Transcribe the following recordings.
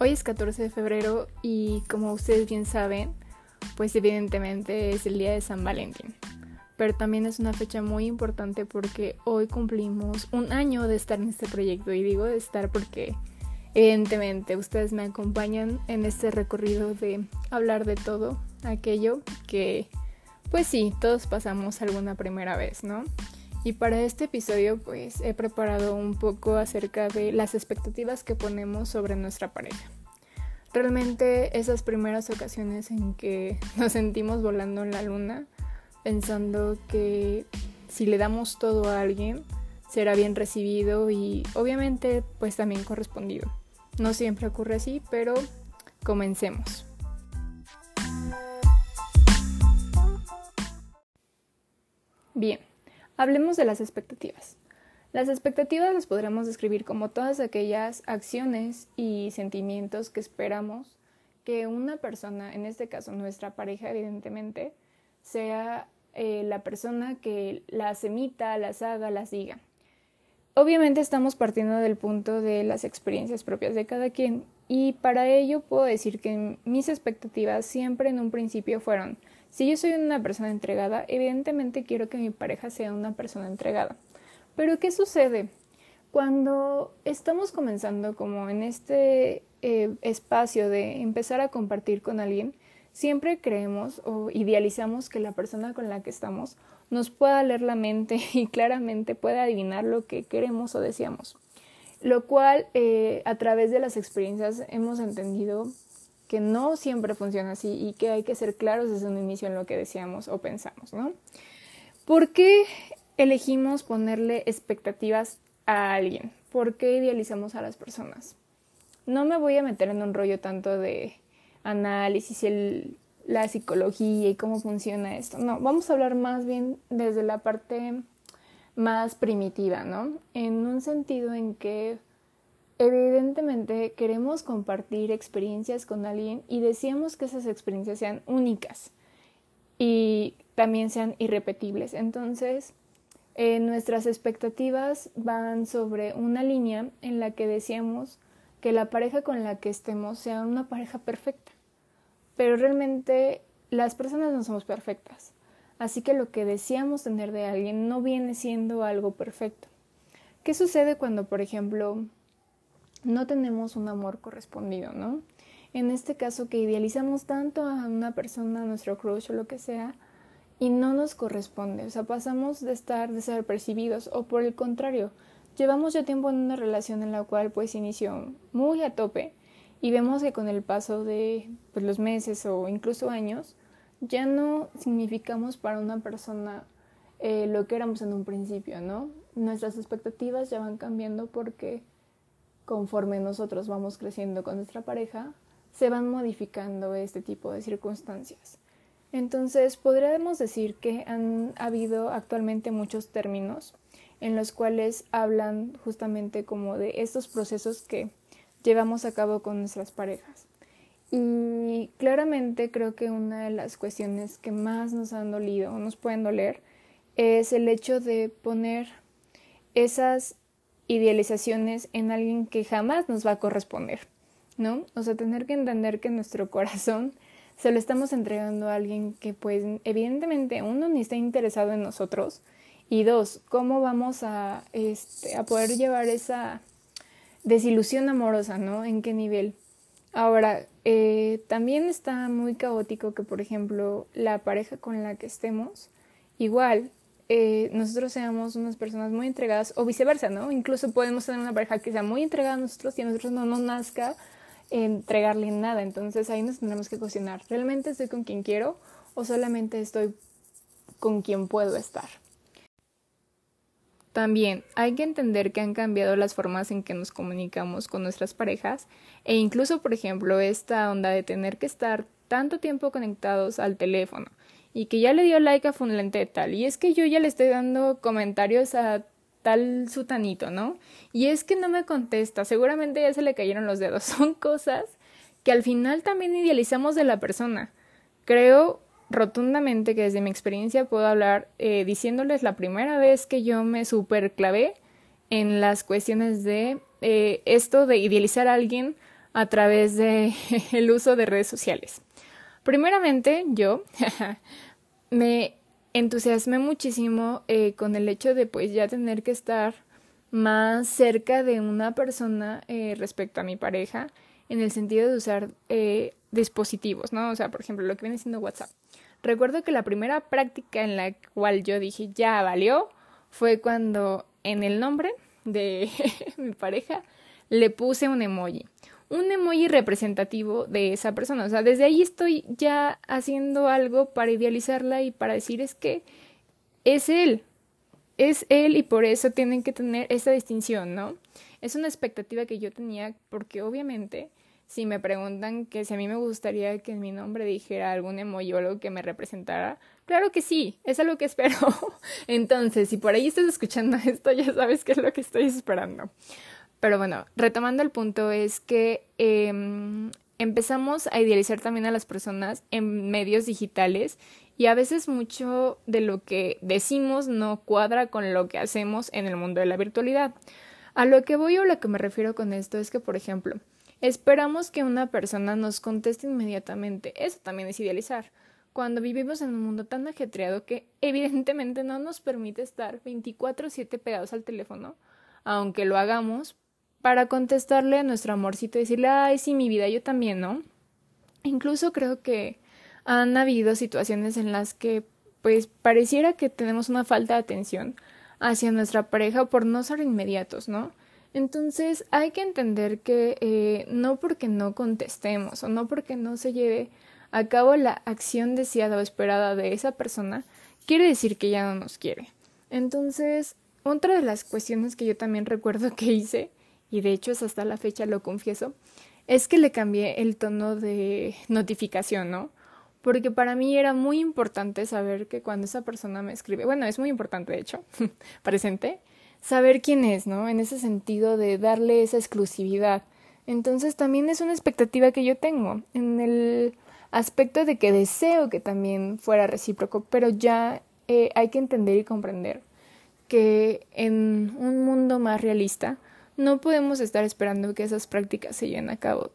Hoy es 14 de febrero y como ustedes bien saben, pues evidentemente es el día de San Valentín. Pero también es una fecha muy importante porque hoy cumplimos un año de estar en este proyecto y digo de estar porque evidentemente ustedes me acompañan en este recorrido de hablar de todo aquello que pues sí, todos pasamos alguna primera vez, ¿no? Y para este episodio pues he preparado un poco acerca de las expectativas que ponemos sobre nuestra pareja. Realmente esas primeras ocasiones en que nos sentimos volando en la luna, pensando que si le damos todo a alguien, será bien recibido y obviamente pues también correspondido. No siempre ocurre así, pero comencemos. Bien, Hablemos de las expectativas. Las expectativas las podremos describir como todas aquellas acciones y sentimientos que esperamos que una persona, en este caso nuestra pareja evidentemente, sea eh, la persona que las emita, las haga, las diga. Obviamente estamos partiendo del punto de las experiencias propias de cada quien y para ello puedo decir que mis expectativas siempre en un principio fueron si yo soy una persona entregada, evidentemente quiero que mi pareja sea una persona entregada. Pero ¿qué sucede? Cuando estamos comenzando como en este eh, espacio de empezar a compartir con alguien, siempre creemos o idealizamos que la persona con la que estamos nos pueda leer la mente y claramente pueda adivinar lo que queremos o deseamos. Lo cual eh, a través de las experiencias hemos entendido que no siempre funciona así y que hay que ser claros desde un inicio en lo que decíamos o pensamos, ¿no? ¿Por qué elegimos ponerle expectativas a alguien? ¿Por qué idealizamos a las personas? No me voy a meter en un rollo tanto de análisis, el, la psicología y cómo funciona esto. No, vamos a hablar más bien desde la parte más primitiva, ¿no? En un sentido en que Evidentemente queremos compartir experiencias con alguien y deseamos que esas experiencias sean únicas y también sean irrepetibles. Entonces, eh, nuestras expectativas van sobre una línea en la que deseamos que la pareja con la que estemos sea una pareja perfecta. Pero realmente las personas no somos perfectas. Así que lo que deseamos tener de alguien no viene siendo algo perfecto. ¿Qué sucede cuando, por ejemplo, no tenemos un amor correspondido, ¿no? En este caso que idealizamos tanto a una persona, a nuestro crush o lo que sea, y no nos corresponde, o sea, pasamos de estar desapercibidos o por el contrario, llevamos ya tiempo en una relación en la cual pues inició muy a tope y vemos que con el paso de pues, los meses o incluso años ya no significamos para una persona eh, lo que éramos en un principio, ¿no? Nuestras expectativas ya van cambiando porque conforme nosotros vamos creciendo con nuestra pareja, se van modificando este tipo de circunstancias. Entonces, podríamos decir que han habido actualmente muchos términos en los cuales hablan justamente como de estos procesos que llevamos a cabo con nuestras parejas. Y claramente creo que una de las cuestiones que más nos han dolido o nos pueden doler es el hecho de poner esas idealizaciones en alguien que jamás nos va a corresponder, ¿no? O sea, tener que entender que nuestro corazón se lo estamos entregando a alguien que pues evidentemente uno ni está interesado en nosotros y dos, cómo vamos a, este, a poder llevar esa desilusión amorosa, ¿no? ¿En qué nivel? Ahora, eh, también está muy caótico que, por ejemplo, la pareja con la que estemos, igual, eh, nosotros seamos unas personas muy entregadas o viceversa, ¿no? Incluso podemos tener una pareja que sea muy entregada a nosotros y a nosotros no nos nazca entregarle nada. Entonces ahí nos tendremos que cuestionar, ¿realmente estoy con quien quiero o solamente estoy con quien puedo estar? También hay que entender que han cambiado las formas en que nos comunicamos con nuestras parejas e incluso, por ejemplo, esta onda de tener que estar tanto tiempo conectados al teléfono y que ya le dio like a Funlente tal, y es que yo ya le estoy dando comentarios a tal sutanito, ¿no? Y es que no me contesta, seguramente ya se le cayeron los dedos. Son cosas que al final también idealizamos de la persona. Creo rotundamente que desde mi experiencia puedo hablar eh, diciéndoles la primera vez que yo me superclavé en las cuestiones de eh, esto de idealizar a alguien a través de uso de redes sociales. Primeramente, yo me entusiasmé muchísimo eh, con el hecho de pues ya tener que estar más cerca de una persona eh, respecto a mi pareja en el sentido de usar eh, dispositivos, ¿no? O sea, por ejemplo, lo que viene siendo WhatsApp. Recuerdo que la primera práctica en la cual yo dije ya valió fue cuando en el nombre de mi pareja le puse un emoji. Un emoji representativo de esa persona. O sea, desde ahí estoy ya haciendo algo para idealizarla y para decir es que es él. Es él y por eso tienen que tener esa distinción, ¿no? Es una expectativa que yo tenía porque obviamente si me preguntan que si a mí me gustaría que en mi nombre dijera algún emoji o algo que me representara, claro que sí, es algo que espero. Entonces, si por ahí estás escuchando esto, ya sabes qué es lo que estoy esperando. Pero bueno, retomando el punto es que em, empezamos a idealizar también a las personas en medios digitales y a veces mucho de lo que decimos no cuadra con lo que hacemos en el mundo de la virtualidad. A lo que voy o lo que me refiero con esto es que, por ejemplo, Esperamos que una persona nos conteste inmediatamente. Eso también es idealizar. Cuando vivimos en un mundo tan ajetreado que evidentemente no nos permite estar 24/7 pegados al teléfono, aunque lo hagamos, para contestarle a nuestro amorcito y decirle, ay, sí, mi vida, yo también, ¿no? Incluso creo que han habido situaciones en las que, pues, pareciera que tenemos una falta de atención hacia nuestra pareja por no ser inmediatos, ¿no? Entonces hay que entender que eh, no porque no contestemos o no porque no se lleve a cabo la acción deseada o esperada de esa persona, quiere decir que ya no nos quiere. Entonces, otra de las cuestiones que yo también recuerdo que hice, y de hecho es hasta la fecha lo confieso, es que le cambié el tono de notificación, ¿no? Porque para mí era muy importante saber que cuando esa persona me escribe, bueno, es muy importante de hecho, presente, saber quién es, ¿no? En ese sentido de darle esa exclusividad. Entonces también es una expectativa que yo tengo en el aspecto de que deseo que también fuera recíproco, pero ya eh, hay que entender y comprender que en un mundo más realista no podemos estar esperando que esas prácticas se lleven a cabo.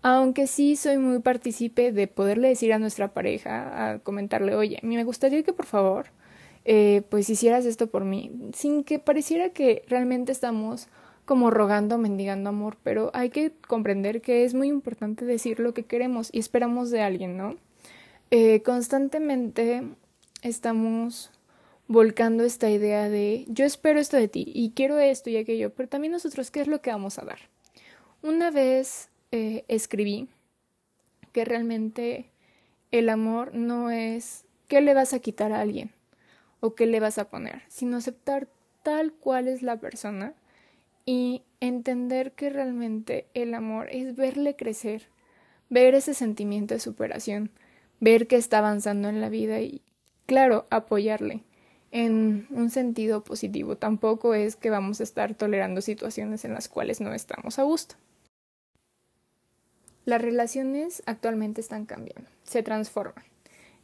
Aunque sí soy muy partícipe de poderle decir a nuestra pareja, a comentarle, oye, me gustaría que por favor eh, pues hicieras esto por mí, sin que pareciera que realmente estamos como rogando, mendigando amor, pero hay que comprender que es muy importante decir lo que queremos y esperamos de alguien, ¿no? Eh, constantemente estamos volcando esta idea de yo espero esto de ti y quiero esto y aquello, pero también nosotros, ¿qué es lo que vamos a dar? Una vez eh, escribí que realmente el amor no es qué le vas a quitar a alguien, o qué le vas a poner, sino aceptar tal cual es la persona y entender que realmente el amor es verle crecer, ver ese sentimiento de superación, ver que está avanzando en la vida y, claro, apoyarle en un sentido positivo. Tampoco es que vamos a estar tolerando situaciones en las cuales no estamos a gusto. Las relaciones actualmente están cambiando, se transforman.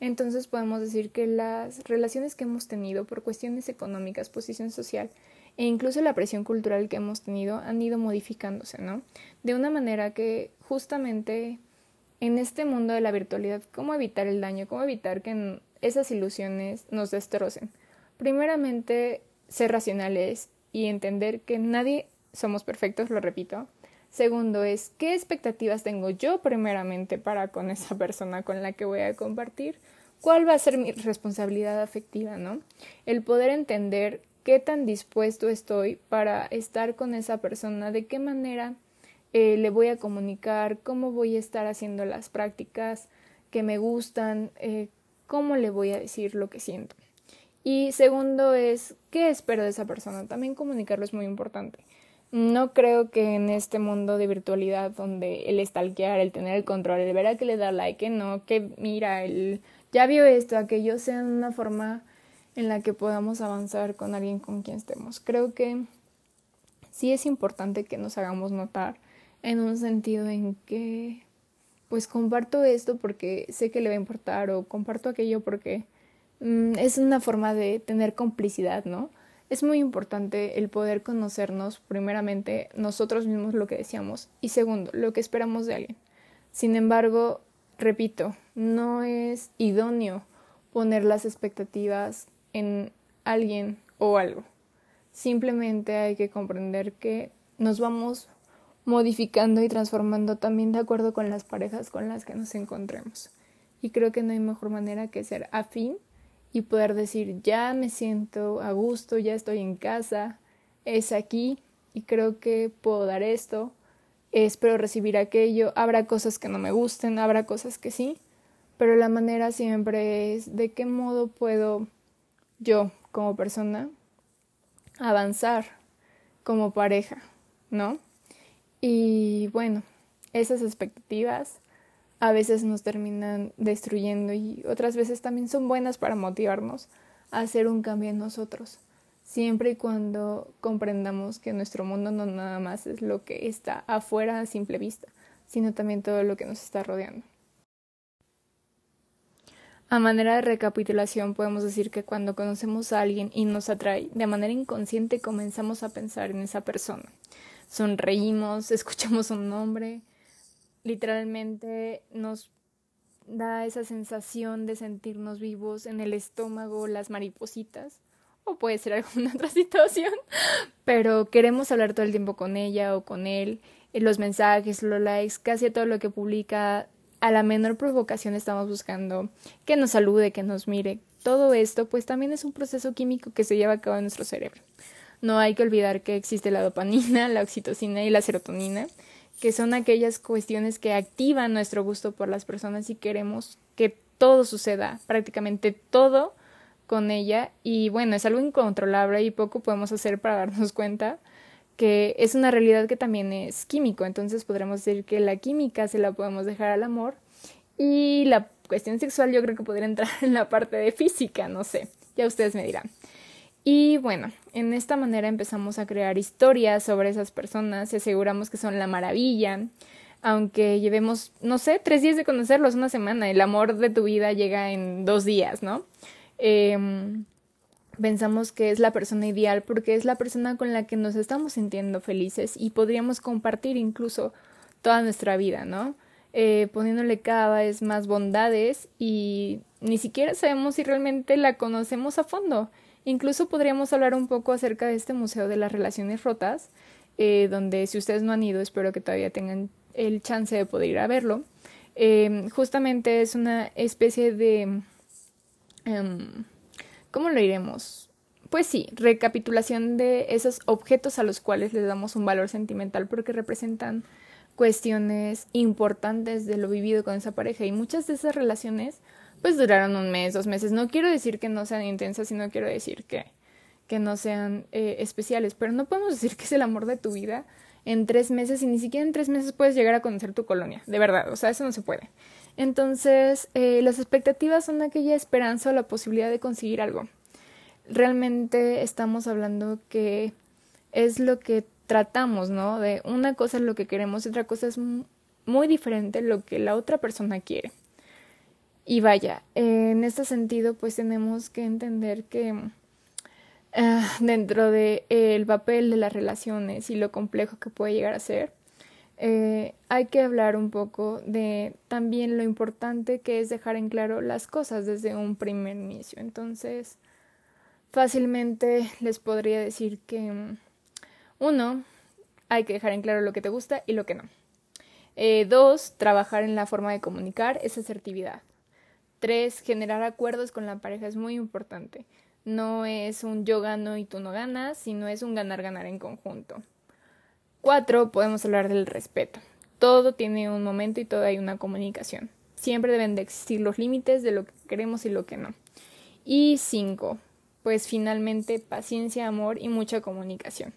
Entonces podemos decir que las relaciones que hemos tenido por cuestiones económicas, posición social e incluso la presión cultural que hemos tenido han ido modificándose, ¿no? De una manera que justamente en este mundo de la virtualidad, ¿cómo evitar el daño? ¿Cómo evitar que esas ilusiones nos destrocen? Primeramente, ser racionales y entender que nadie somos perfectos, lo repito. Segundo es, ¿qué expectativas tengo yo primeramente para con esa persona con la que voy a compartir? ¿Cuál va a ser mi responsabilidad afectiva, no? El poder entender qué tan dispuesto estoy para estar con esa persona, de qué manera eh, le voy a comunicar, cómo voy a estar haciendo las prácticas que me gustan, eh, cómo le voy a decir lo que siento. Y segundo es, ¿qué espero de esa persona? También comunicarlo es muy importante. No creo que en este mundo de virtualidad donde el stalkear, el tener el control, el ver a que le da like, no, que mira, el ya vio esto, aquello sea una forma en la que podamos avanzar con alguien con quien estemos. Creo que sí es importante que nos hagamos notar en un sentido en que pues comparto esto porque sé que le va a importar o comparto aquello porque es una forma de tener complicidad, ¿no? Es muy importante el poder conocernos, primeramente, nosotros mismos lo que deseamos y segundo, lo que esperamos de alguien. Sin embargo, repito, no es idóneo poner las expectativas en alguien o algo. Simplemente hay que comprender que nos vamos modificando y transformando también de acuerdo con las parejas con las que nos encontremos. Y creo que no hay mejor manera que ser afín y poder decir, ya me siento a gusto, ya estoy en casa, es aquí y creo que puedo dar esto, espero recibir aquello, habrá cosas que no me gusten, habrá cosas que sí, pero la manera siempre es de qué modo puedo yo como persona avanzar como pareja, ¿no? Y bueno, esas expectativas a veces nos terminan destruyendo y otras veces también son buenas para motivarnos a hacer un cambio en nosotros, siempre y cuando comprendamos que nuestro mundo no nada más es lo que está afuera a simple vista, sino también todo lo que nos está rodeando. A manera de recapitulación podemos decir que cuando conocemos a alguien y nos atrae, de manera inconsciente comenzamos a pensar en esa persona. Sonreímos, escuchamos un nombre, literalmente nos da esa sensación de sentirnos vivos en el estómago, las maripositas, o puede ser alguna otra situación, pero queremos hablar todo el tiempo con ella o con él, los mensajes, los likes, casi todo lo que publica a la menor provocación estamos buscando que nos salude, que nos mire. Todo esto pues también es un proceso químico que se lleva a cabo en nuestro cerebro. No hay que olvidar que existe la dopamina, la oxitocina y la serotonina, que son aquellas cuestiones que activan nuestro gusto por las personas y queremos que todo suceda, prácticamente todo con ella y bueno, es algo incontrolable y poco podemos hacer para darnos cuenta que es una realidad que también es químico, entonces podremos decir que la química se la podemos dejar al amor y la cuestión sexual yo creo que podría entrar en la parte de física, no sé, ya ustedes me dirán. Y bueno, en esta manera empezamos a crear historias sobre esas personas y aseguramos que son la maravilla, aunque llevemos, no sé, tres días de conocerlos, una semana, el amor de tu vida llega en dos días, ¿no? Eh, pensamos que es la persona ideal porque es la persona con la que nos estamos sintiendo felices y podríamos compartir incluso toda nuestra vida, ¿no? Eh, poniéndole cada vez más bondades y ni siquiera sabemos si realmente la conocemos a fondo. Incluso podríamos hablar un poco acerca de este Museo de las Relaciones Rotas, eh, donde si ustedes no han ido, espero que todavía tengan el chance de poder ir a verlo. Eh, justamente es una especie de... Em, ¿Cómo lo iremos? Pues sí, recapitulación de esos objetos a los cuales les damos un valor sentimental porque representan cuestiones importantes de lo vivido con esa pareja y muchas de esas relaciones pues duraron un mes, dos meses. No quiero decir que no sean intensas, sino quiero decir que, que no sean eh, especiales, pero no podemos decir que es el amor de tu vida en tres meses y ni siquiera en tres meses puedes llegar a conocer tu colonia, de verdad, o sea, eso no se puede. Entonces, eh, las expectativas son aquella esperanza o la posibilidad de conseguir algo. Realmente estamos hablando que es lo que tratamos, ¿no? De una cosa es lo que queremos y otra cosa es muy diferente lo que la otra persona quiere. Y vaya, en este sentido, pues tenemos que entender que uh, dentro del de, el papel de las relaciones y lo complejo que puede llegar a ser, eh, hay que hablar un poco de también lo importante que es dejar en claro las cosas desde un primer inicio. Entonces, fácilmente les podría decir que uno, hay que dejar en claro lo que te gusta y lo que no. Eh, dos, trabajar en la forma de comunicar esa asertividad. Tres, generar acuerdos con la pareja es muy importante. No es un yo gano y tú no ganas, sino es un ganar-ganar en conjunto. Cuatro, podemos hablar del respeto. Todo tiene un momento y todo hay una comunicación. Siempre deben de existir los límites de lo que queremos y lo que no. Y cinco, pues finalmente paciencia, amor y mucha comunicación.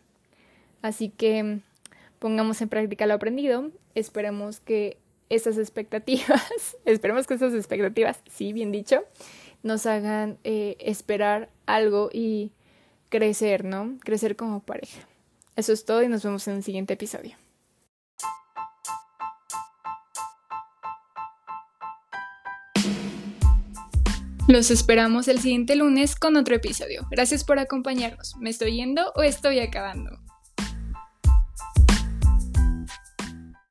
Así que pongamos en práctica lo aprendido. Esperemos que esas expectativas, esperemos que esas expectativas, sí, bien dicho, nos hagan eh, esperar algo y crecer, ¿no? Crecer como pareja. Eso es todo y nos vemos en el siguiente episodio. Los esperamos el siguiente lunes con otro episodio. Gracias por acompañarnos. ¿Me estoy yendo o estoy acabando?